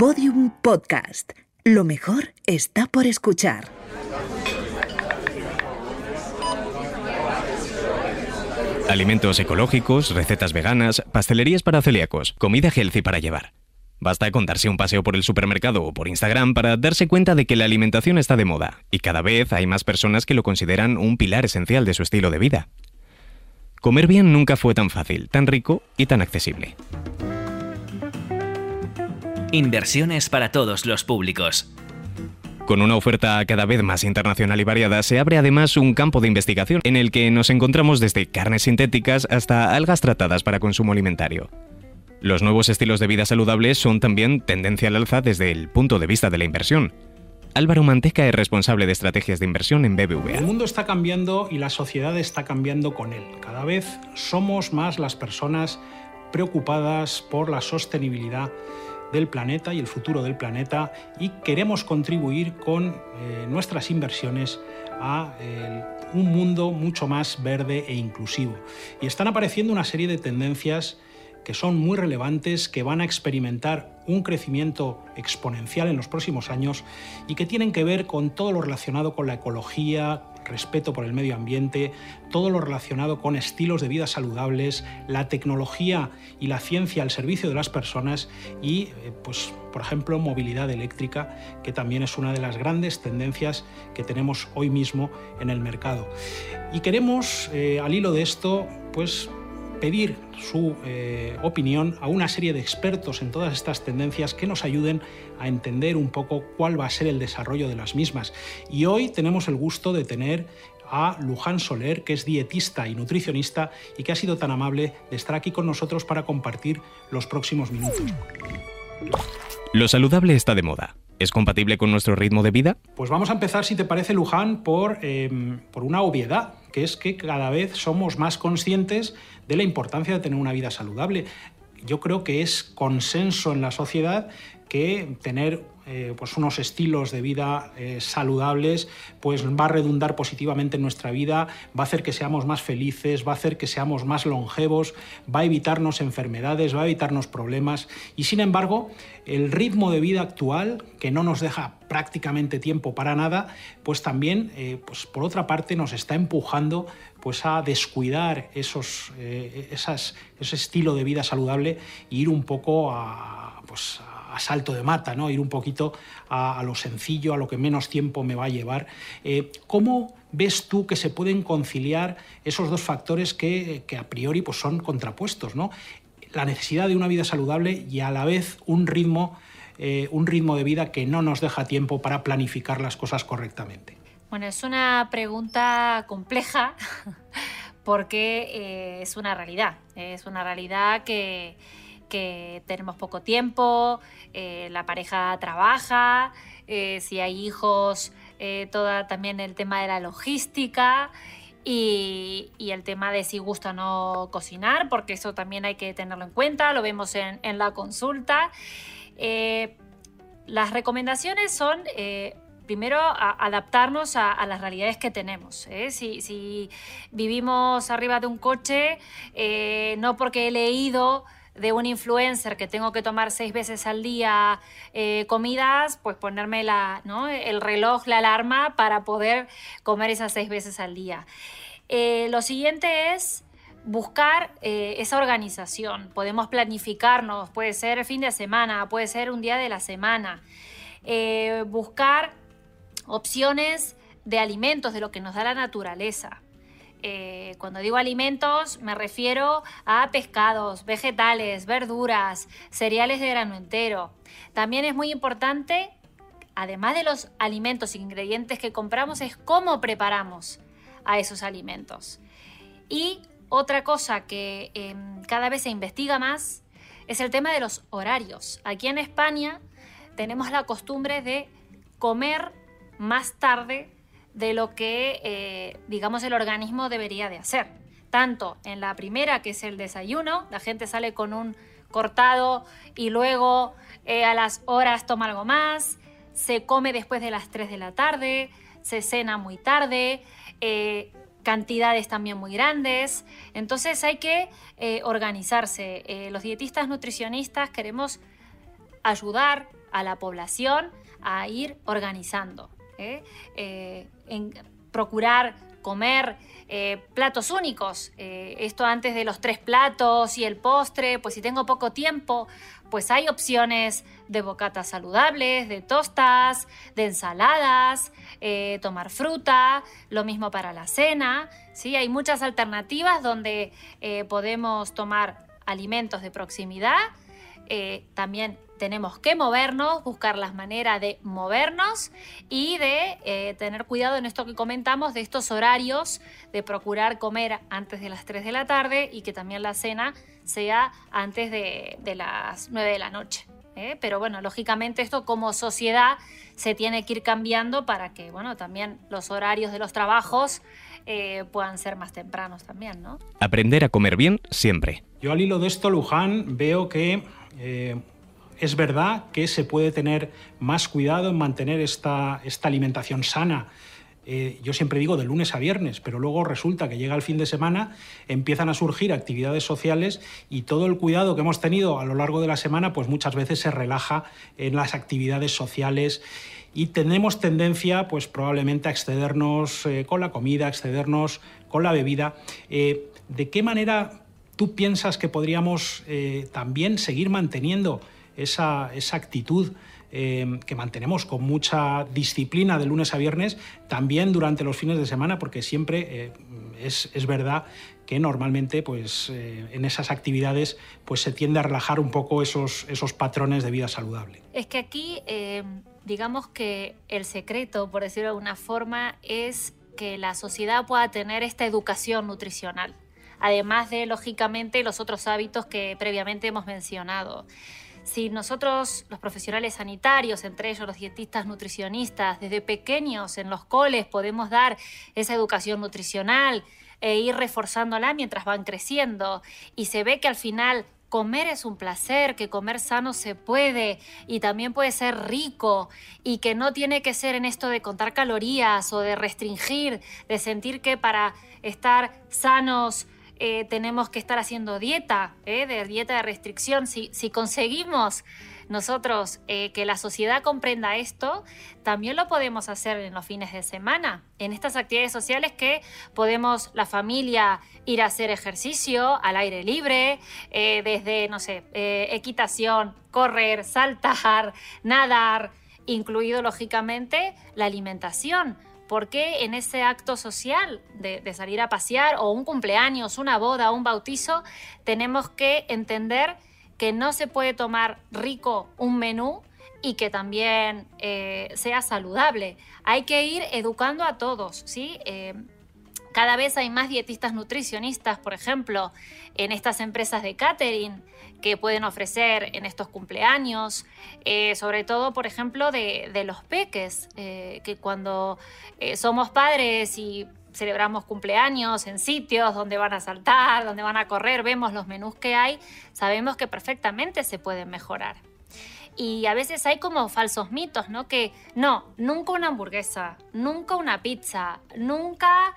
Podium Podcast. Lo mejor está por escuchar. Alimentos ecológicos, recetas veganas, pastelerías para celíacos, comida healthy para llevar. Basta con darse un paseo por el supermercado o por Instagram para darse cuenta de que la alimentación está de moda y cada vez hay más personas que lo consideran un pilar esencial de su estilo de vida. Comer bien nunca fue tan fácil, tan rico y tan accesible. Inversiones para todos los públicos. Con una oferta cada vez más internacional y variada, se abre además un campo de investigación en el que nos encontramos desde carnes sintéticas hasta algas tratadas para consumo alimentario. Los nuevos estilos de vida saludables son también tendencia al alza desde el punto de vista de la inversión. Álvaro Manteca es responsable de estrategias de inversión en BBVA. El mundo está cambiando y la sociedad está cambiando con él. Cada vez somos más las personas preocupadas por la sostenibilidad del planeta y el futuro del planeta y queremos contribuir con eh, nuestras inversiones a un mundo mucho más verde e inclusivo. Y están apareciendo una serie de tendencias que son muy relevantes, que van a experimentar un crecimiento exponencial en los próximos años y que tienen que ver con todo lo relacionado con la ecología, respeto por el medio ambiente, todo lo relacionado con estilos de vida saludables, la tecnología y la ciencia al servicio de las personas y, eh, pues, por ejemplo, movilidad eléctrica, que también es una de las grandes tendencias que tenemos hoy mismo en el mercado. Y queremos, eh, al hilo de esto, pues pedir su eh, opinión a una serie de expertos en todas estas tendencias que nos ayuden a entender un poco cuál va a ser el desarrollo de las mismas. Y hoy tenemos el gusto de tener a Luján Soler, que es dietista y nutricionista y que ha sido tan amable de estar aquí con nosotros para compartir los próximos minutos. Lo saludable está de moda. ¿Es compatible con nuestro ritmo de vida? Pues vamos a empezar, si te parece, Luján, por, em, por una obviedad, que es que cada vez somos más conscientes de la importancia de tener una vida saludable. Yo creo que es consenso en la sociedad que tener eh, pues unos estilos de vida eh, saludables pues va a redundar positivamente en nuestra vida, va a hacer que seamos más felices, va a hacer que seamos más longevos, va a evitarnos enfermedades, va a evitarnos problemas y sin embargo el ritmo de vida actual que no nos deja prácticamente tiempo para nada, pues también eh, pues por otra parte nos está empujando pues a descuidar esos, esas, ese estilo de vida saludable e ir un poco a, pues, a salto de mata, ¿no? ir un poquito a, lo sencillo, a lo que menos tiempo me va a llevar. Eh, ¿Cómo ves tú que se pueden conciliar esos dos factores que, a priori pues, son contrapuestos? ¿no? La necesidad de una vida saludable y a la vez un ritmo, eh, un ritmo de vida que no nos deja tiempo para planificar las cosas correctamente. Bueno, es una pregunta compleja porque eh, es una realidad, es una realidad que tenemos poco tiempo, eh, la pareja trabaja, eh, si hay hijos, toda también el tema de la logística y, el tema de si gusta o no cocinar, porque eso también hay que tenerlo en cuenta, lo vemos en, la consulta. las recomendaciones son primero adaptarnos a, las realidades que tenemos. Si, si, vivimos arriba de un coche, no porque he leído de un influencer que tengo que tomar seis veces al día eh, comidas, pues ponerme la, el reloj, la alarma para poder comer esas seis veces al día. Eh, lo siguiente es buscar eh, esa organización. Podemos planificarnos, puede ser fin de semana, puede ser un día de la semana. buscar opciones de alimentos, de lo que nos da la naturaleza. Eh, cuando digo alimentos me refiero a pescados, vegetales, verduras, cereales de grano entero. También es muy importante, además de los alimentos e ingredientes que compramos, es cómo preparamos a esos alimentos. Y otra cosa que em, cada vez se investiga más es el tema de los horarios. Aquí en España tenemos la costumbre de comer más tarde de lo que, eh, digamos, el organismo debería de hacer. Tanto en la primera, que es el desayuno, la gente sale con un cortado y luego eh, a las horas toma algo más, se come después de las 3 de la tarde, se cena muy tarde, eh, cantidades también muy grandes. Entonces hay que organizarse. los dietistas nutricionistas queremos ayudar a la población a ir organizando, ¿eh? Eh, en procurar comer eh, platos únicos. esto antes de los tres platos y el postre, pues si tengo poco tiempo, pues hay opciones de bocatas saludables, de tostas, de ensaladas, tomar fruta, lo mismo para la cena. ¿sí? Hay muchas alternativas donde podemos tomar alimentos de proximidad. también tenemos que movernos, buscar las maneras de movernos y de eh, tener cuidado en esto que comentamos, de estos horarios, de procurar comer antes de las 3 de la tarde y que también la cena sea antes de, las 9 de la noche. ¿eh? Pero bueno, lógicamente esto como sociedad se tiene que ir cambiando para que bueno, también los horarios de los trabajos eh, puedan ser más tempranos también. ¿no? Aprender a comer bien siempre. Yo al hilo de esto, Luján, veo que es verdad que se puede tener más cuidado en mantener esta, esta alimentación sana. Eh, yo siempre digo de lunes a viernes, pero luego resulta que llega el fin de semana, empiezan a surgir actividades sociales y todo el cuidado que hemos tenido a lo largo de la semana, pues muchas veces se relaja en las actividades sociales y tenemos tendencia, pues probablemente a excedernos eh, con la comida, excedernos con la bebida. Eh, ¿De qué manera tú piensas que podríamos también seguir manteniendo esa, actitud eh, que mantenemos con mucha disciplina de lunes a viernes, también durante los fines de semana, porque siempre eh, es, verdad que normalmente pues, eh, en esas actividades pues, se tiende a relajar un poco esos, esos patrones de vida saludable. Es que aquí, digamos que el secreto, por decirlo de alguna forma, es que la sociedad pueda tener esta educación nutricional, además de, lógicamente, los otros hábitos que previamente hemos mencionado si nosotros, los profesionales sanitarios, entre ellos los dietistas nutricionistas, desde pequeños en los coles podemos dar esa educación nutricional e ir reforzándola mientras van creciendo. Y se ve que al final comer es un placer, que comer sano se puede y también puede ser rico y que no tiene que ser en esto de contar calorías o de restringir, de sentir que para estar sanos eh, tenemos que estar haciendo dieta, eh, de dieta de restricción. Si, conseguimos nosotros eh, que la sociedad comprenda esto, también lo podemos hacer en los fines de semana, en estas actividades sociales que podemos la familia ir a hacer ejercicio al aire libre, desde, no sé, equitación, correr, saltar, nadar, incluido lógicamente la alimentación ¿Por qué en ese acto social de, salir a pasear o un cumpleaños, una boda, un bautizo, tenemos que entender que no se puede tomar rico un menú y que también eh, sea saludable? Hay que ir educando a todos, ¿sí? Eh, cada vez hay más dietistas nutricionistas, por ejemplo, en estas empresas de catering que pueden ofrecer en estos cumpleaños, eh, sobre todo, por ejemplo, de, los peques, eh, que cuando eh, somos padres y celebramos cumpleaños en sitios donde van a saltar, donde van a correr, vemos los menús que hay, sabemos que perfectamente se pueden mejorar. Y a veces hay como falsos mitos, ¿no? Que no, nunca una hamburguesa, nunca una pizza, nunca,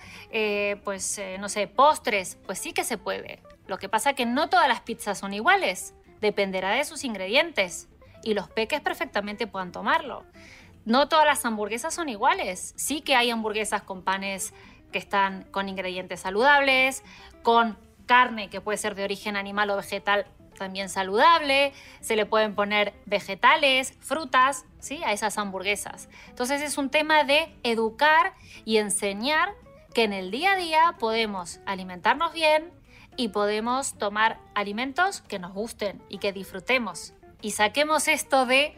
pues, no sé, postres, pues sí que se puede. Lo que pasa es que no todas las pizzas son iguales, dependerá de sus ingredientes y los peques perfectamente puedan tomarlo. No todas las hamburguesas son iguales, sí que hay hamburguesas con panes que están con ingredientes saludables, con carne que puede ser de origen animal o vegetal también saludable, se le pueden poner vegetales, frutas, ¿sí? a esas hamburguesas. Entonces es un tema de educar y enseñar que en el día a día podemos alimentarnos bien, y podemos tomar alimentos que nos gusten y que disfrutemos. Y saquemos esto de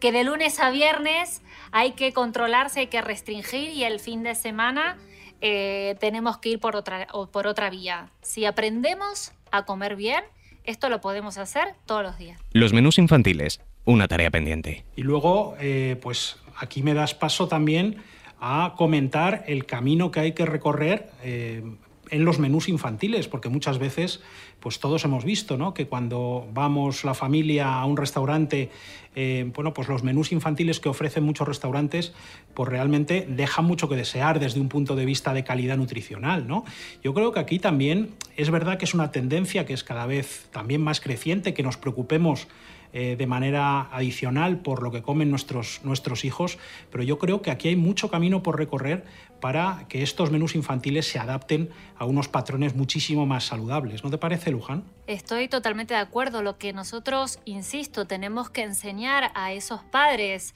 que de lunes a viernes hay que controlarse, hay que restringir y el fin de semana eh, tenemos que ir por otra, por otra vía. Si aprendemos a comer bien, esto lo podemos hacer todos los días. Los menús infantiles, una tarea pendiente. Y luego, eh, pues aquí me das paso también a comentar el camino que hay que recorrer eh, en los menús infantiles, porque muchas veces pues todos hemos visto ¿no? que cuando vamos la familia a un restaurante, eh, bueno, pues los menús infantiles que ofrecen muchos restaurantes, pues realmente dejan mucho que desear desde un punto de vista de calidad nutricional. ¿no? Yo creo que aquí también es verdad que es una tendencia que es cada vez también más creciente, que nos preocupemos eh, de manera adicional por lo que comen nuestros, nuestros hijos, pero yo creo que aquí hay mucho camino por recorrer para que estos menús infantiles se adapten a unos patrones muchísimo más saludables. ¿No te parece, Luján? Estoy totalmente de acuerdo. Lo que nosotros, insisto, tenemos que enseñar a esos padres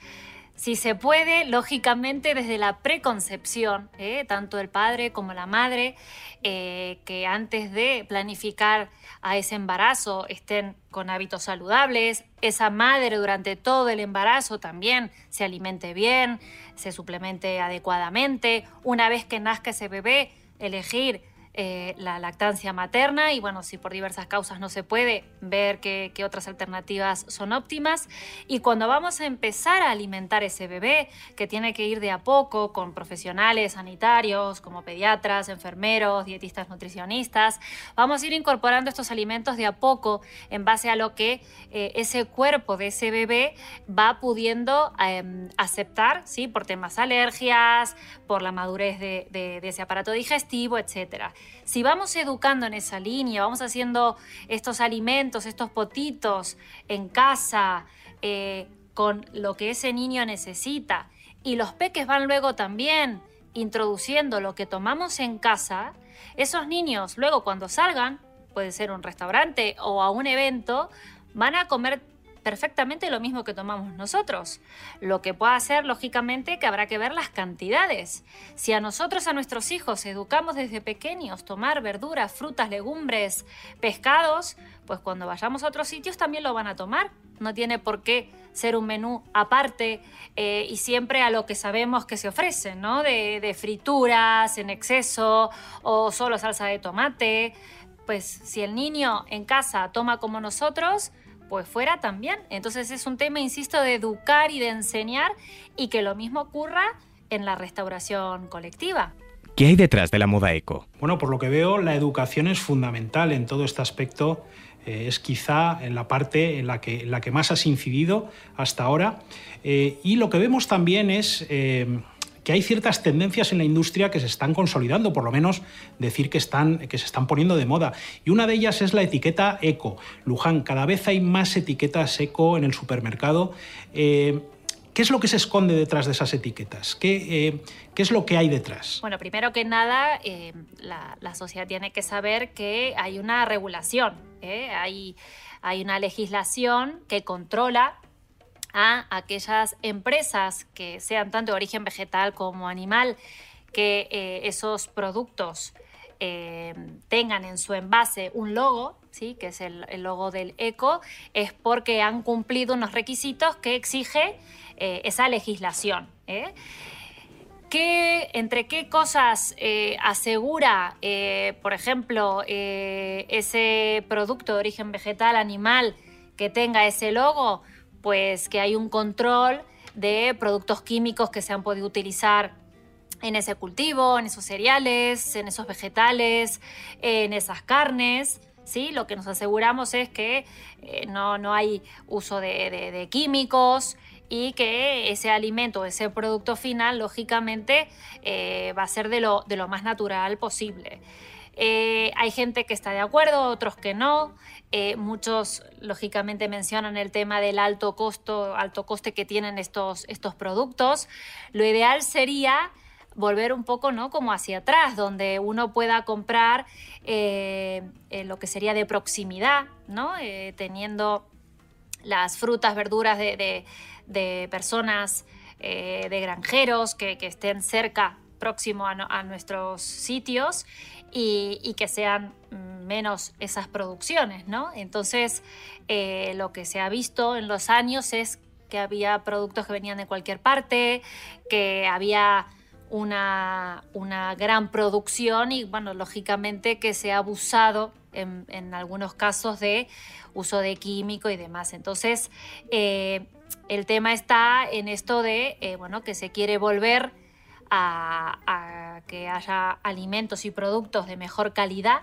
si se puede, lógicamente desde la preconcepción, ¿eh? tanto el padre como la madre, eh, que antes de planificar a ese embarazo estén con hábitos saludables, esa madre durante todo el embarazo también se alimente bien, se suplemente adecuadamente, una vez que nazca ese bebé, elegir eh, la lactancia materna y bueno, si por diversas causas no se puede, ver qué, otras alternativas son óptimas. Y cuando vamos a empezar a alimentar ese bebé, que tiene que ir de a poco con profesionales sanitarios como pediatras, enfermeros, dietistas, nutricionistas, vamos a ir incorporando estos alimentos de a poco en base a lo que eh, ese cuerpo de ese bebé va pudiendo em, aceptar, ¿sí? por temas alergias, por la madurez de, de ese aparato digestivo, etcétera. Si vamos educando en esa línea, vamos haciendo estos alimentos, estos potitos en casa, eh, con lo que ese niño necesita, y los peques van luego también introduciendo lo que tomamos en casa, esos niños luego cuando salgan, puede ser un restaurante o a un evento, van a comer perfectamente lo mismo que tomamos nosotros. Lo que puede hacer, lógicamente, que habrá que ver las cantidades. Si a nosotros, a nuestros hijos, educamos desde pequeños tomar verduras, frutas, legumbres, pescados, pues cuando vayamos a otros sitios también lo van a tomar. No tiene por qué ser un menú aparte eh, y siempre a lo que sabemos que se ofrece, ¿no? De, de frituras en exceso o solo salsa de tomate. Pues si el niño en casa toma como nosotros, pues fuera también. Entonces es un tema, insisto, de educar y de enseñar y que lo mismo ocurra en la restauración colectiva. ¿Qué hay detrás de la moda eco? Bueno, por lo que veo, la educación es fundamental en todo este aspecto. Eh, es quizá en la parte en la que, la que más has incidido hasta ahora. Eh, y lo que vemos también es eh, que hay ciertas tendencias en la industria que se están consolidando, por lo menos decir que, están, que se están poniendo de moda. Y una de ellas es la etiqueta eco. Luján, cada vez hay más etiquetas eco en el supermercado. Eh, ¿Qué es lo que se esconde detrás de esas etiquetas? ¿Qué, eh, ¿qué es lo que hay detrás? Bueno, primero que nada, eh, la, sociedad tiene que saber que hay una regulación, hay, hay una legislación que controla a aquellas empresas que sean tanto de origen vegetal como animal, que eh, esos productos eh, tengan en su envase un logo, ¿sí? que es el, logo del eco, es porque han cumplido unos requisitos que exige eh, esa legislación. ¿Entre qué cosas asegura, por ejemplo, ese producto de origen vegetal, animal, que tenga ese logo? Pues que hay un control de productos químicos que se han podido utilizar en ese cultivo, en esos cereales, en esos vegetales, en esas carnes. ¿sí? Lo que nos aseguramos es que eh, no, hay uso de, químicos y que ese alimento, ese producto final, lógicamente, eh, va a ser de lo, de lo más natural posible. Eh, hay gente que está de acuerdo, otros que no. Eh, muchos, lógicamente, mencionan el tema del alto costo, alto coste que tienen estos, estos productos. Lo ideal sería volver un poco ¿no? como hacia atrás, donde uno pueda comprar eh, lo que sería de proximidad, teniendo las frutas, verduras de, personas, de granjeros que, estén cerca, próximo a nuestros sitios y, que sean menos esas producciones, ¿no? Entonces, eh, lo que se ha visto en los años es que había productos que venían de cualquier parte, que había una, gran producción y, bueno, lógicamente que se ha abusado en, algunos casos de uso de químico y demás. Entonces, eh, el tema está en esto de, eh, bueno, que se quiere volver a, que haya alimentos y productos de mejor calidad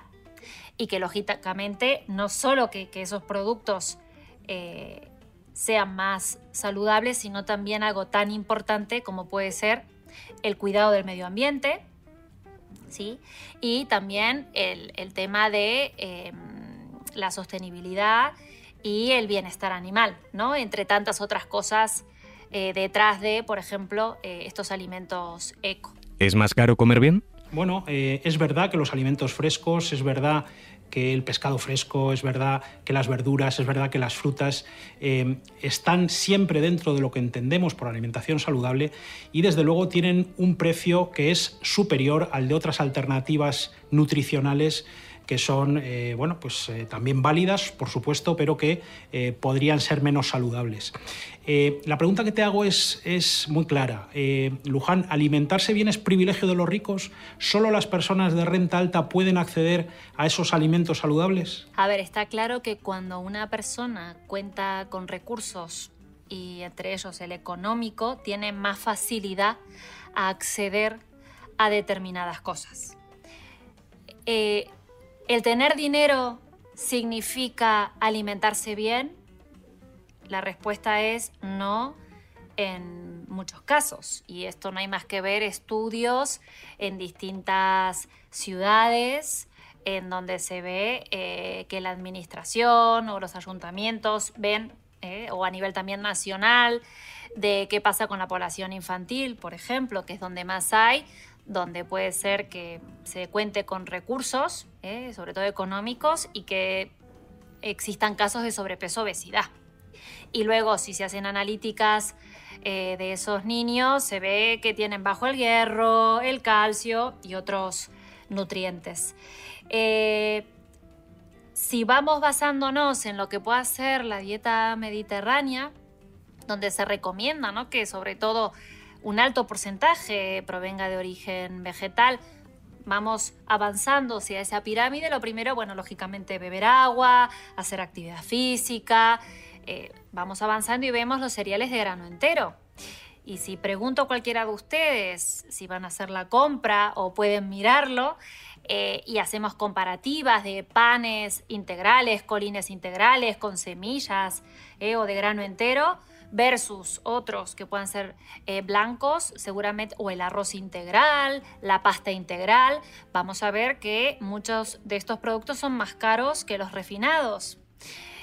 y que lógicamente no solo que, esos productos eh, sean más saludables, sino también algo tan importante como puede ser el cuidado del medio ambiente, ¿sí? Y también el, tema de em, la sostenibilidad y el bienestar animal, ¿no? Entre tantas otras cosas eh, detrás de, por ejemplo, eh, estos alimentos eco. ¿Es más caro comer bien? Bueno, eh, es verdad que los alimentos frescos, es verdad que el pescado fresco, es verdad que las verduras, es verdad que las frutas están siempre dentro de lo que entendemos por alimentación saludable y desde luego tienen un precio que es superior al de otras alternativas nutricionales que son eh, bueno, pues, eh, también válidas, por supuesto, pero que eh, podrían ser menos saludables. la pregunta que te hago es, es muy clara. Luján, ¿alimentarse bien es privilegio de los ricos? ¿Solo las personas de renta alta pueden acceder a esos alimentos saludables? A ver, está claro que cuando una persona cuenta con recursos y entre ellos el económico, tiene más facilidad a acceder a determinadas cosas. ¿El tener dinero significa alimentarse bien? La respuesta es no en muchos casos. Y esto no hay más que ver estudios en distintas ciudades en donde se ve eh, que la administración o los ayuntamientos ven, eh, o a nivel también nacional, de qué pasa con la población infantil, por ejemplo, que es donde más hay, donde puede ser que se cuente con recursos, eh, sobre todo económicos, y que existan casos de sobrepeso obesidad. Y luego, si se hacen analíticas eh, de esos niños, se ve que tienen bajo el hierro, el calcio y otros nutrientes. Eh, si vamos basándonos en lo que pueda ser la dieta mediterránea, donde se recomienda ¿no? que sobre todo un alto porcentaje provenga de origen vegetal, vamos avanzando hacia esa pirámide, lo primero, bueno, lógicamente beber agua, hacer actividad física, eh, vamos avanzando y vemos los cereales de grano entero. Y si pregunto a cualquiera de ustedes si van a hacer la compra o pueden mirarlo, eh, y hacemos comparativas de panes integrales, colines integrales con semillas eh, o de grano entero, versus otros que puedan ser eh, blancos, seguramente, o el arroz integral, la pasta integral, vamos a ver que muchos de estos productos son más caros que los refinados.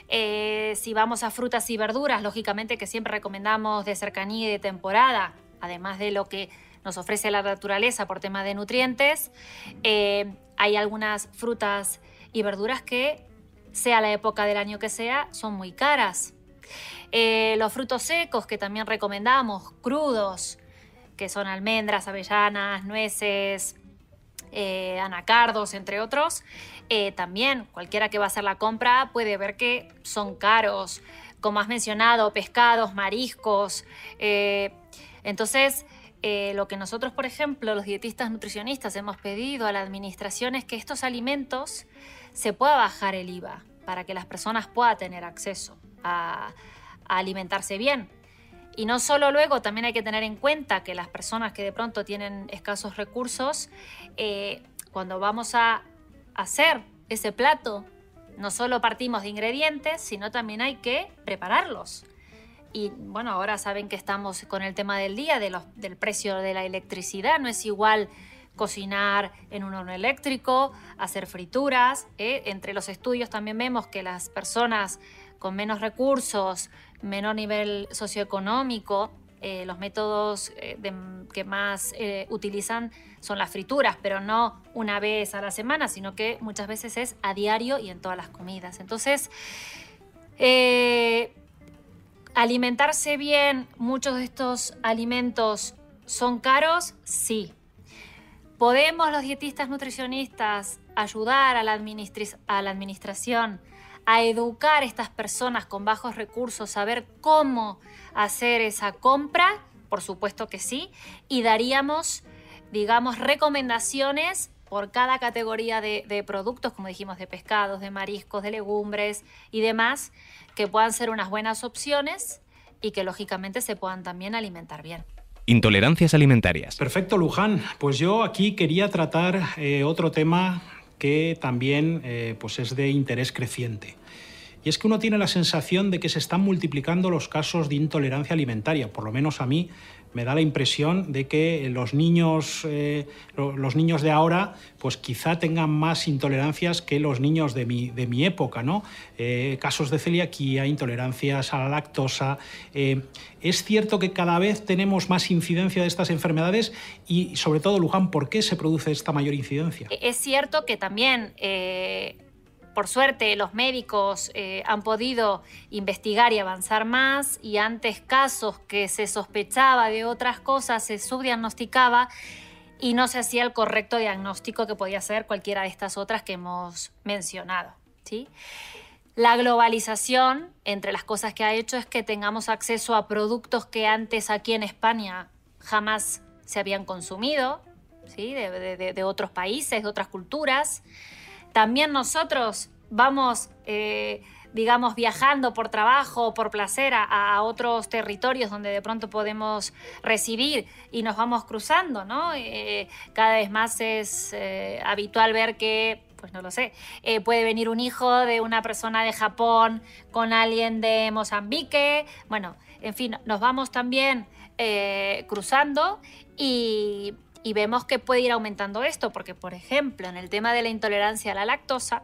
Eh, si vamos a frutas y verduras, lógicamente que siempre recomendamos de cercanía y de temporada, además de lo que nos ofrece la naturaleza por tema de nutrientes, eh, hay algunas frutas y verduras que, sea la época del año que sea, son muy caras. Eh, los frutos secos que también recomendamos, crudos, que son almendras, avellanas, nueces, eh, anacardos, entre otros. Eh, también cualquiera que va a hacer la compra puede ver que son caros, como has mencionado, pescados, mariscos. entonces, lo que nosotros, por ejemplo, los dietistas nutricionistas hemos pedido a la administración es que estos alimentos se pueda bajar el IVA para que las personas puedan tener acceso a, alimentarse bien. Y no solo luego, también hay que tener en cuenta que las personas que de pronto tienen escasos recursos, eh, cuando vamos a hacer ese plato, no solo partimos de ingredientes, sino también hay que prepararlos. Y bueno, ahora saben que estamos con el tema del día, de los, del precio de la electricidad. No es igual cocinar en un horno eléctrico, hacer frituras. ¿eh? Entre los estudios también vemos que las personas con menos recursos, menor nivel socioeconómico, eh, los métodos eh, que más eh, utilizan son las frituras, pero no una vez a la semana, sino que muchas veces es a diario y en todas las comidas. Entonces, alimentarse bien, muchos de estos alimentos son caros, sí. ¿Podemos los dietistas nutricionistas ayudar a la, a la administración a educar a estas personas con bajos recursos, saber cómo hacer esa compra, por supuesto que sí, y daríamos, digamos, recomendaciones por cada categoría de, productos, como dijimos, de pescados, de mariscos, de legumbres y demás, que puedan ser unas buenas opciones y que lógicamente se puedan también alimentar bien. Intolerancias alimentarias. Perfecto, Luján. Pues yo aquí quería tratar eh, otro tema que también eh, pues es de interés creciente. Y es que uno tiene la sensación de que se están multiplicando los casos de intolerancia alimentaria, por lo menos a mí me da la impresión de que los niños, eh, los niños de ahora, pues quizá tengan más intolerancias que los niños de mi, de mi época, ¿no? Eh, casos de celiaquía, intolerancias a la lactosa. Eh, es cierto que cada vez tenemos más incidencia de estas enfermedades y, sobre todo, Luján, ¿por qué se produce esta mayor incidencia? Es cierto que también por suerte los médicos eh, han podido investigar y avanzar más y antes casos que se sospechaba de otras cosas se subdiagnosticaba y no se hacía el correcto diagnóstico que podía ser cualquiera de estas otras que hemos mencionado. ¿sí? La globalización, entre las cosas que ha hecho, es que tengamos acceso a productos que antes aquí en España jamás se habían consumido, ¿sí? de otros países, de otras culturas. También nosotros vamos, eh, digamos, viajando por trabajo o por placer a, otros territorios donde de pronto podemos residir y nos vamos cruzando, ¿no? Eh, cada vez más es eh, habitual ver que pues no lo sé, puede venir un hijo de una persona de Japón con alguien de Mozambique, bueno, en fin, nos vamos también cruzando y, y vemos que puede ir aumentando esto, porque por ejemplo, en el tema de la intolerancia a la lactosa,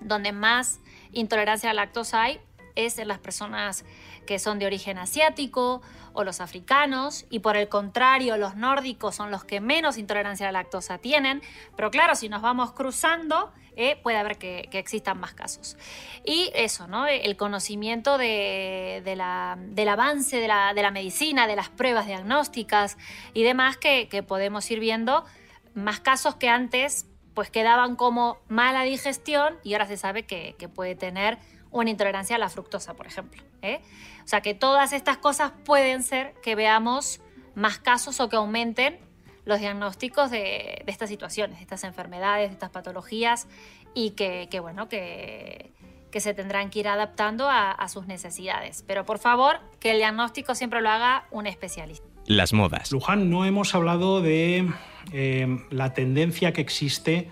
donde más intolerancia a la lactosa hay es en las personas que son de origen asiático o los africanos y por el contrario los nórdicos son los que menos intolerancia a la lactosa tienen, pero claro, si nos vamos cruzando eh, puede haber que, existan más casos. Y eso, ¿no? El conocimiento de, del avance de la, medicina, de las pruebas diagnósticas y demás que, que podemos ir viendo más casos que antes pues quedaban como mala digestión y ahora se sabe que, puede tener una intolerancia a la fructosa, por ejemplo. ¿eh? O sea que todas estas cosas pueden ser que veamos más casos o que aumenten los diagnósticos de, estas situaciones, de estas enfermedades, de estas patologías y que, bueno, que, se tendrán que ir adaptando a sus necesidades. Pero por favor, que el diagnóstico siempre lo haga un especialista. Las modas. Luján, no hemos hablado de eh, la tendencia que existe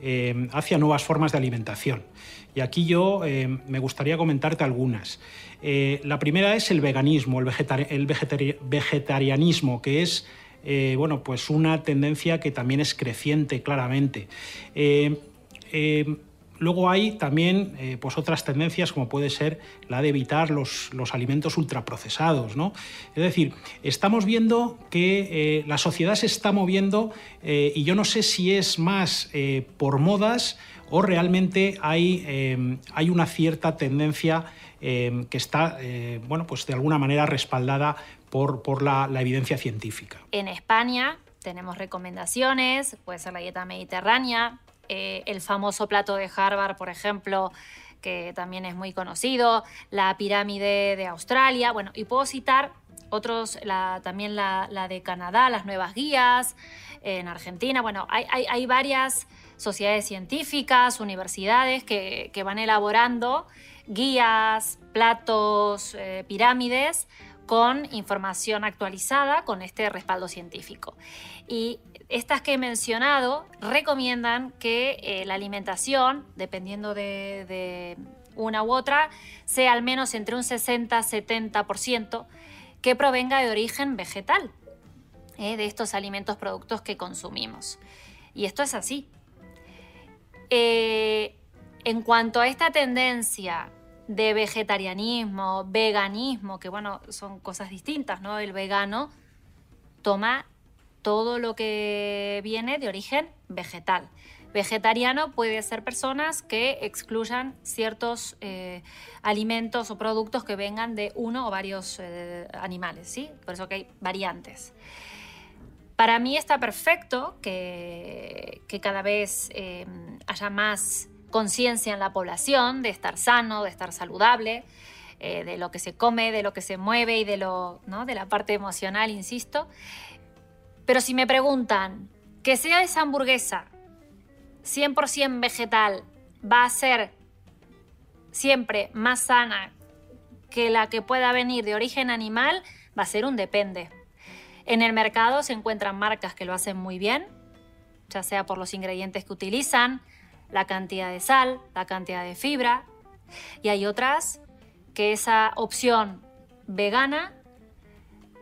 eh, hacia nuevas formas de alimentación. Y aquí yo eh, me gustaría comentarte algunas. la primera es el veganismo, el, vegetarianismo, que es bueno, pues una tendencia que también es creciente claramente. Luego hay también eh, pues otras tendencias como puede ser la de evitar los, alimentos ultraprocesados. ¿no? Es decir, estamos viendo que eh, la sociedad se está moviendo eh, y yo no sé si es más por modas o realmente hay, hay una cierta tendencia que está bueno, pues de alguna manera respaldada por, por la, la evidencia científica. En España tenemos recomendaciones, puede ser la dieta mediterránea, eh, el famoso plato de Harvard, por ejemplo, que también es muy conocido, la pirámide de Australia, bueno, y puedo citar otros, también la, de Canadá, las nuevas guías, en Argentina, bueno, hay, varias sociedades científicas, universidades que, van elaborando guías, platos, eh, pirámides con información actualizada con este respaldo científico. Y estas que he mencionado recomiendan que eh, la alimentación, dependiendo de, una u otra, sea al menos entre un 60-70% que provenga de origen vegetal, eh, de estos alimentos, productos que consumimos. Y esto es así. Eh, en cuanto a esta tendencia de vegetarianismo, veganismo, que bueno, son cosas distintas, ¿no? El vegano toma todo lo que viene de origen vegetal. Vegetariano puede ser personas que excluyan ciertos eh, alimentos o productos que vengan de uno o varios eh, animales, ¿sí? Por eso que hay variantes. Para mí está perfecto que, cada vez eh, haya más conciencia en la población de estar sano, de estar saludable, de lo que se come, de lo que se mueve y de, lo, ¿no? de la parte emocional, insisto. Pero si me preguntan que sea esa hamburguesa 100% vegetal, va a ser siempre más sana que la que pueda venir de origen animal, va a ser un depende. En el mercado se encuentran marcas que lo hacen muy bien, ya sea por los ingredientes que utilizan, la cantidad de sal, la cantidad de fibra, y hay otras que esa opción vegana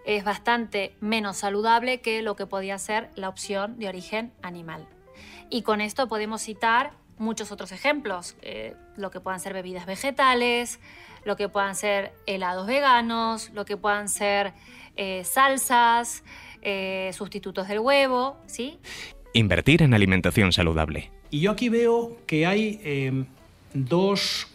es bastante menos saludable que lo que podía ser la opción de origen animal. Y con esto podemos citar muchos otros ejemplos, eh, lo que puedan ser bebidas vegetales, lo que puedan ser helados veganos, lo que puedan ser eh, salsas, eh, sustitutos del huevo, ¿sí? Invertir en alimentación saludable. Y yo aquí veo que hay dos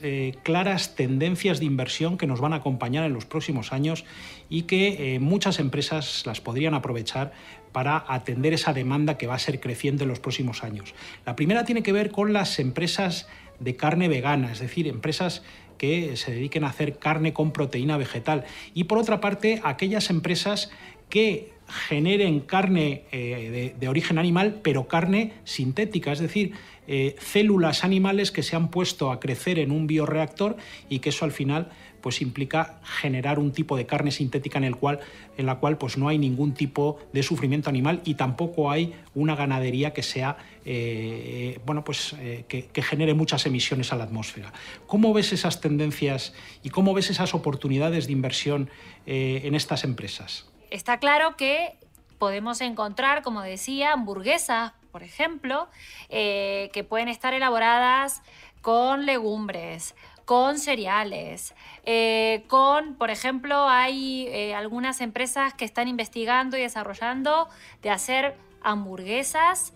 claras tendencias de inversión que nos van a acompañar en los próximos años y que muchas empresas las podrían aprovechar para atender esa demanda que va a ser creciente en los próximos años. La primera tiene que ver con las empresas de carne vegana, es decir, empresas que se dediquen a hacer carne con proteína vegetal. Y por otra parte, aquellas empresas que generen carne eh, de, origen animal, pero carne sintética, es decir, eh, células animales que se han puesto a crecer en un bioreactor y que eso al final pues implica generar un tipo de carne sintética en, el cual, en la cual pues no hay ningún tipo de sufrimiento animal y tampoco hay una ganadería que sea eh, bueno pues que, genere muchas emisiones a la atmósfera. ¿Cómo ves esas tendencias y cómo ves esas oportunidades de inversión en estas empresas? Está claro que podemos encontrar, como decía, hamburguesas, por ejemplo, eh, que pueden estar elaboradas con legumbres, con cereales, eh, con, por ejemplo, hay eh, algunas empresas que están investigando y desarrollando de hacer hamburguesas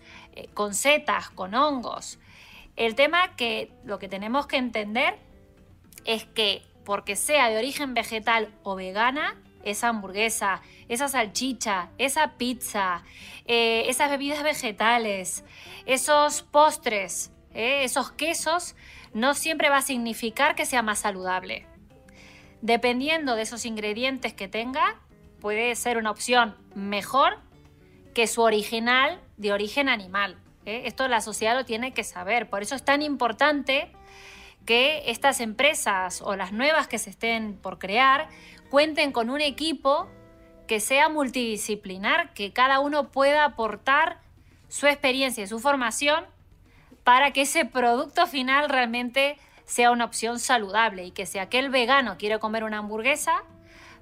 con setas, con hongos. El tema que lo que tenemos que entender es que porque sea de origen vegetal o vegana, esa hamburguesa, esa salchicha, esa pizza, eh, esas bebidas vegetales, esos postres, eh, esos quesos, no siempre va a significar que sea más saludable. Dependiendo de esos ingredientes que tenga, puede ser una opción mejor que su original de origen animal. ¿eh? Esto la sociedad lo tiene que saber. Por eso es tan importante que estas empresas o las nuevas que se estén por crear cuenten con un equipo que sea multidisciplinar, que cada uno pueda aportar su experiencia y su formación para que ese producto final realmente sea una opción saludable y que si aquel vegano quiere comer una hamburguesa,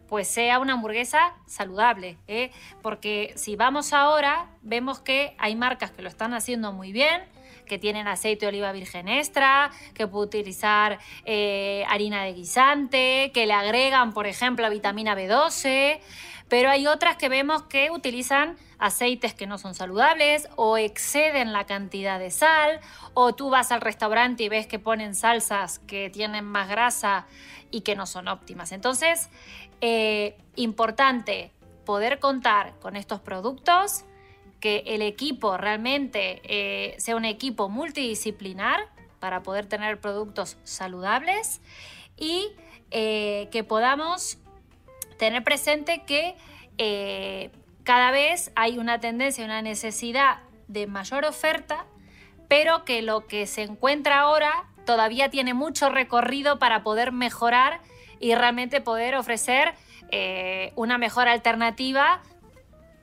pues sea una hamburguesa saludable. ¿eh? Porque si vamos ahora, vemos que hay marcas que lo están haciendo muy bien, que tienen aceite de oliva virgen extra, que puede utilizar eh, harina de guisante, que le agregan, por ejemplo, vitamina B12, pero hay otras que vemos que utilizan aceites que no son saludables o exceden la cantidad de sal, o tú vas al restaurante y ves que ponen salsas que tienen más grasa y que no son óptimas. Entonces, eh, importante poder contar con estos productos que el equipo realmente eh, sea un equipo multidisciplinar para poder tener productos saludables y eh, que podamos tener presente que eh, cada vez hay una tendencia, una necesidad de mayor oferta, pero que lo que se encuentra ahora todavía tiene mucho recorrido para poder mejorar y realmente poder ofrecer una mejor alternativa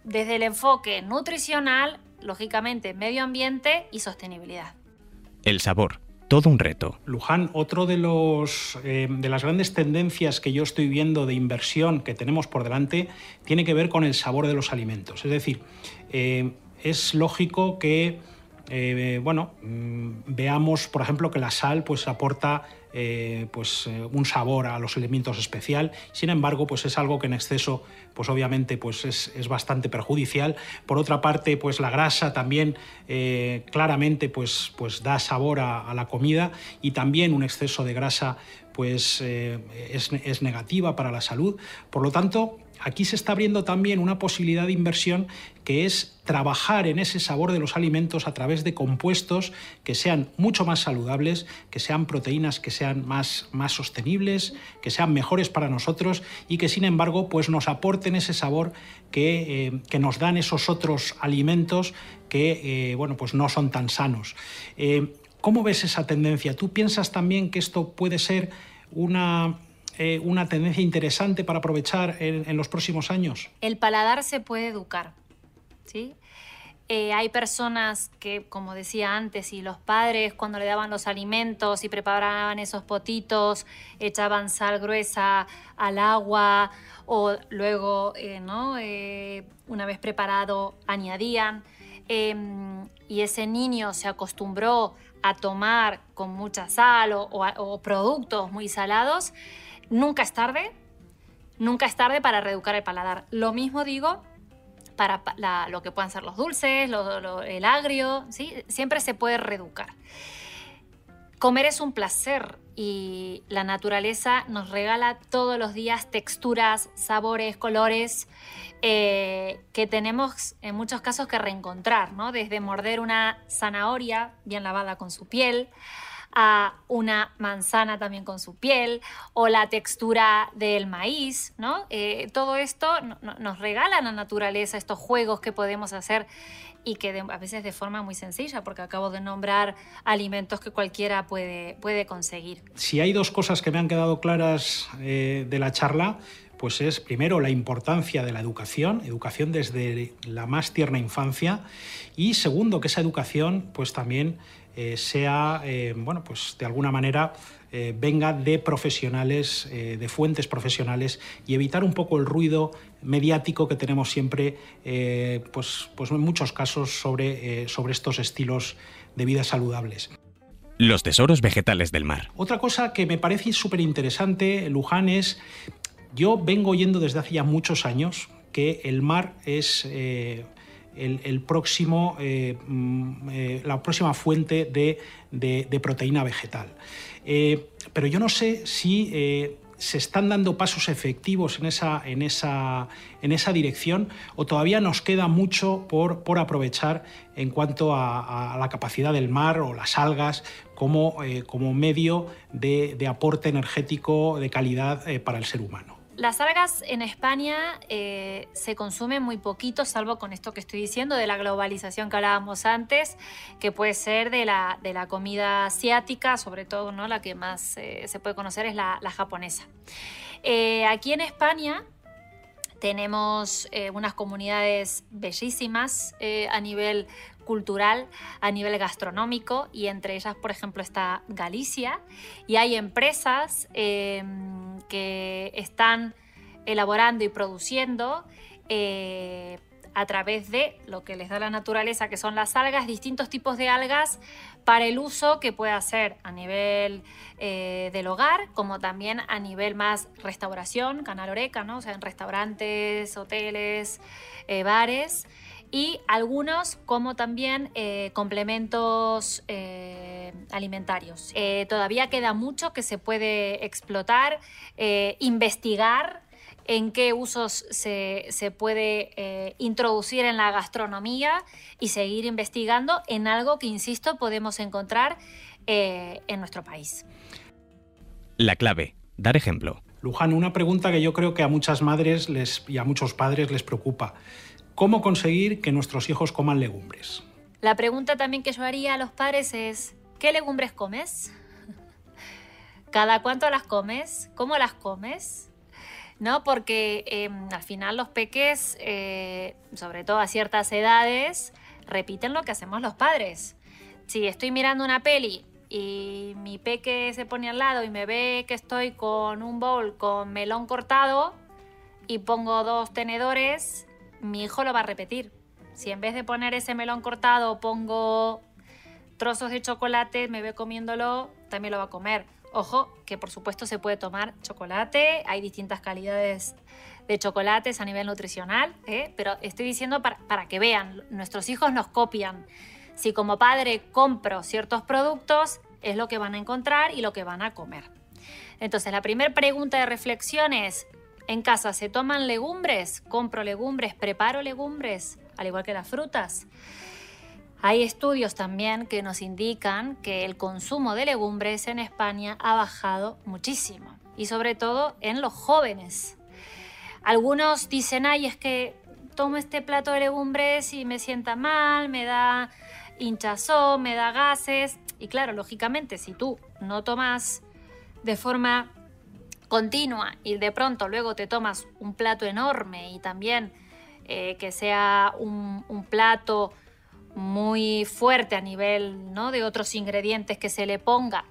desde el enfoque nutricional, lógicamente medio ambiente y sostenibilidad. El sabor, todo un reto. Luján, otro de, los, eh, de las grandes tendencias que yo estoy viendo de inversión que tenemos por delante tiene que ver con el sabor de los alimentos. Es decir, eh, es lógico que eh, bueno, mm, veamos, por ejemplo, que la sal pues, aporta eh, pues, eh, un sabor a los elementos especial. Sin embargo, pues es algo que en exceso, pues obviamente, pues es, bastante perjudicial. Por otra parte, pues la grasa también claramente pues, pues da sabor a, la comida y también un exceso de grasa pues es, es negativa para la salud. Por lo tanto, aquí se está abriendo también una posibilidad de inversión que es trabajar en ese sabor de los alimentos a través de compuestos que sean mucho más saludables, que sean proteínas que sean más, más sostenibles, que sean mejores para nosotros y que sin embargo pues nos aporten ese sabor que, eh, nos dan esos otros alimentos que eh, bueno, pues no son tan sanos. Eh, ¿Cómo ves esa tendencia? ¿Tú piensas también que esto puede ser una, eh, una tendencia interesante para aprovechar en, los próximos años? El paladar se puede educar, ¿sí? Eh, hay personas que, como decía antes, y los padres cuando le daban los alimentos y preparaban esos potitos, echaban sal gruesa al agua o luego, eh, ¿no? Una vez preparado, añadían. Em, y ese niño se acostumbró a tomar con mucha sal o productos muy salados, nunca es tarde, nunca es tarde para reeducar el paladar. Lo mismo digo para lo que puedan ser los dulces, el agrio, ¿sí? siempre se puede reeducar. Comer es un placer y la naturaleza nos regala todos los días texturas, sabores, colores eh, que tenemos en muchos casos que reencontrar, ¿no? desde morder una zanahoria bien lavada con su piel, a una manzana también con su piel o la textura del maíz, ¿no? Eh, todo esto nos regala la naturaleza, estos juegos que podemos hacer y que a veces de forma muy sencilla, porque acabo de nombrar alimentos que cualquiera puede, puede conseguir. Si hay dos cosas que me han quedado claras eh, de la charla, pues es primero la importancia de la educación, educación desde la más tierna infancia, y segundo que esa educación pues también eh, sea, eh, bueno, pues de alguna manera eh, venga de profesionales, de fuentes profesionales y evitar un poco el ruido mediático que tenemos siempre, pues, pues en muchos casos sobre, sobre estos estilos de vida saludables. Los tesoros vegetales del mar. Otra cosa que me parece súper interesante, Luján, es, yo vengo oyendo desde hace ya muchos años que el mar es el, próximo, eh, mm, eh, la próxima fuente de, proteína vegetal. Eh, pero yo no sé si se están dando pasos efectivos en esa, dirección o todavía nos queda mucho por, aprovechar en cuanto a, la capacidad del mar o las algas como, medio de, aporte energético de calidad para el ser humano. Las algas en España eh, se consumen muy poquito, salvo con esto que estoy diciendo de la globalización que hablábamos antes, que puede ser de la, de la comida asiática, sobre todo ¿no? la que más eh, se puede conocer es la, japonesa. Eh, aquí en España tenemos unas comunidades bellísimas a nivel cultural a nivel gastronómico y entre ellas, por ejemplo, está Galicia y hay empresas em, que están elaborando y produciendo eh, a través de lo que les da la naturaleza, que son las algas, distintos tipos de algas para el uso que puede hacer a nivel eh, del hogar, como también a nivel más restauración, canal oreca, ¿no? o sea, en restaurantes, hoteles, eh, bares y algunos como también eh, complementos eh, alimentarios. Eh, todavía queda mucho que se puede explotar, investigar en qué usos se, se puede introducir en la gastronomía y seguir investigando en algo que, insisto, podemos encontrar en nuestro país. La clave, dar ejemplo. Luján, una pregunta que yo creo que a muchas madres les, y a muchos padres les preocupa. ¿Cómo conseguir que nuestros hijos coman legumbres? La pregunta también que yo haría a los padres es, ¿qué legumbres comes? ¿Cada cuánto las comes? ¿Cómo las comes? ¿No? Porque em, al final los peques, eh, sobre todo a ciertas edades, repiten lo que hacemos los padres. Si estoy mirando una peli y mi peque se pone al lado y me ve que estoy con un bowl con melón cortado y pongo dos tenedores, mi hijo lo va a repetir. Si en vez de poner ese melón cortado pongo trozos de chocolate, me ve comiéndolo, también lo va a comer. Ojo, que por supuesto se puede tomar chocolate, hay distintas calidades de chocolates a nivel nutricional, ¿eh? pero estoy diciendo para, para que vean, nuestros hijos nos copian. Si como padre compro ciertos productos, es lo que van a encontrar y lo que van a comer. Entonces, la primera pregunta de reflexión es, en casa se toman legumbres, compro legumbres, preparo legumbres, al igual que las frutas. Hay estudios también que nos indican que el consumo de legumbres en España ha bajado muchísimo y sobre todo en los jóvenes. Algunos dicen, ay, es que tomo este plato de legumbres y me sienta mal, me da hinchazón, me da gases. Y claro, lógicamente, si tú no tomas de forma continua y de pronto luego te tomas un plato enorme y también eh, que sea un, plato muy fuerte a nivel ¿no? de otros ingredientes que se le ponga,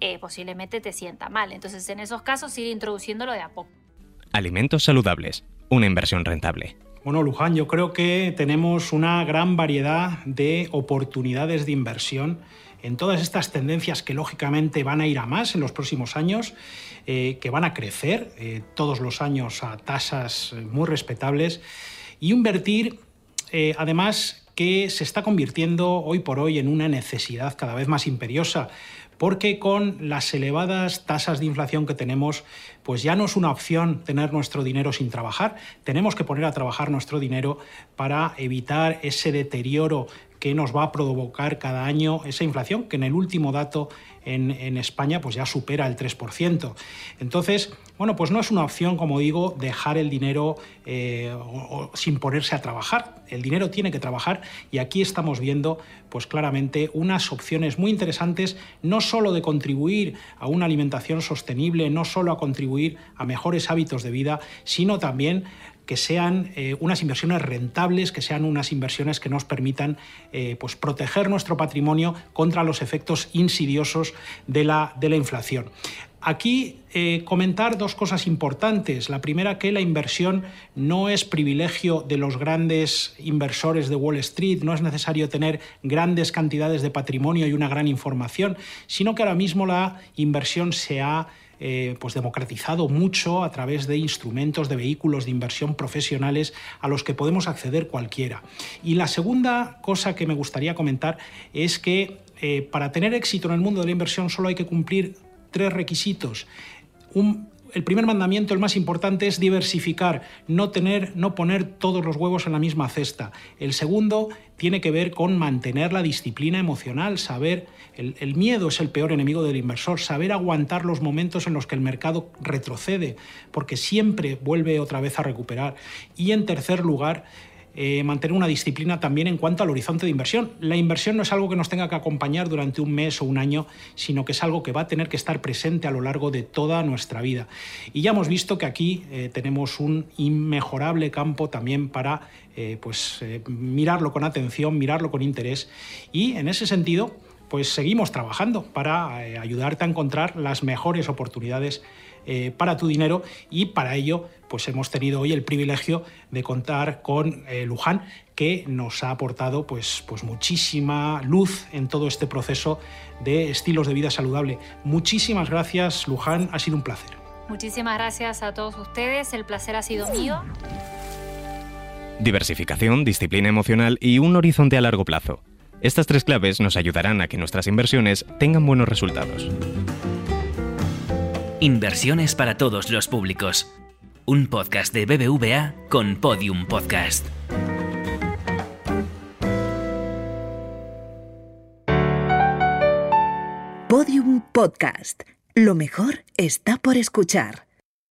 eh, posiblemente te sienta mal. Entonces, en esos casos, ir introduciéndolo de a poco. Alimentos saludables, una inversión rentable. Bueno, Luján, yo creo que tenemos una gran variedad de oportunidades de inversión en todas estas tendencias que lógicamente van a ir a más en los próximos años, eh, que van a crecer eh, todos los años a tasas muy respetables, y invertir, además, que se está convirtiendo hoy por hoy en una necesidad cada vez más imperiosa, porque con las elevadas tasas de inflación que tenemos, pues ya no es una opción tener nuestro dinero sin trabajar, tenemos que poner a trabajar nuestro dinero para evitar ese deterioro que nos va a provocar cada año esa inflación, que en el último dato en, España pues ya supera el 3%. Entonces, bueno, pues no es una opción, como digo, dejar el dinero eh, sin ponerse a trabajar. El dinero tiene que trabajar y aquí estamos viendo pues claramente unas opciones muy interesantes, no solo de contribuir a una alimentación sostenible, no solo a contribuir a mejores hábitos de vida, sino también que sean eh, unas inversiones rentables, que sean unas inversiones que nos permitan eh, pues proteger nuestro patrimonio contra los efectos insidiosos de la, de la inflación. Aquí eh, comentar dos cosas importantes. La primera, que la inversión no es privilegio de los grandes inversores de Wall Street, no es necesario tener grandes cantidades de patrimonio y una gran información, sino que ahora mismo la inversión se ha eh, pues democratizado mucho a través de instrumentos, de vehículos de inversión profesionales a los que podemos acceder cualquiera. Y la segunda cosa que me gustaría comentar es que eh, para tener éxito en el mundo de la inversión solo hay que cumplir tres requisitos. Un, el primer mandamiento, el más importante, es diversificar, no, tener, no poner todos los huevos en la misma cesta. El segundo tiene que ver con mantener la disciplina emocional, saber, el, el, miedo es el peor enemigo del inversor, saber aguantar los momentos en los que el mercado retrocede, porque siempre vuelve otra vez a recuperar. Y en tercer lugar, eh, mantener una disciplina también en cuanto al horizonte de inversión. La inversión no es algo que nos tenga que acompañar durante un mes o un año, sino que es algo que va a tener que estar presente a lo largo de toda nuestra vida. Y ya hemos visto que aquí eh, tenemos un inmejorable campo también para eh, pues, mirarlo con atención, mirarlo con interés y en ese sentido pues seguimos trabajando para ayudarte a encontrar las mejores oportunidades eh, para tu dinero y para ello pues hemos tenido hoy el privilegio de contar con eh, Luján que nos ha aportado pues, pues muchísima luz en todo este proceso de estilos de vida saludable. Muchísimas gracias Luján, ha sido un placer. Muchísimas gracias a todos ustedes, el placer ha sido mío. Diversificación, disciplina emocional y un horizonte a largo plazo. Estas tres claves nos ayudarán a que nuestras inversiones tengan buenos resultados. Inversiones para todos los públicos. Un podcast de BBVA con Podium Podcast. Podium Podcast. Lo mejor está por escuchar.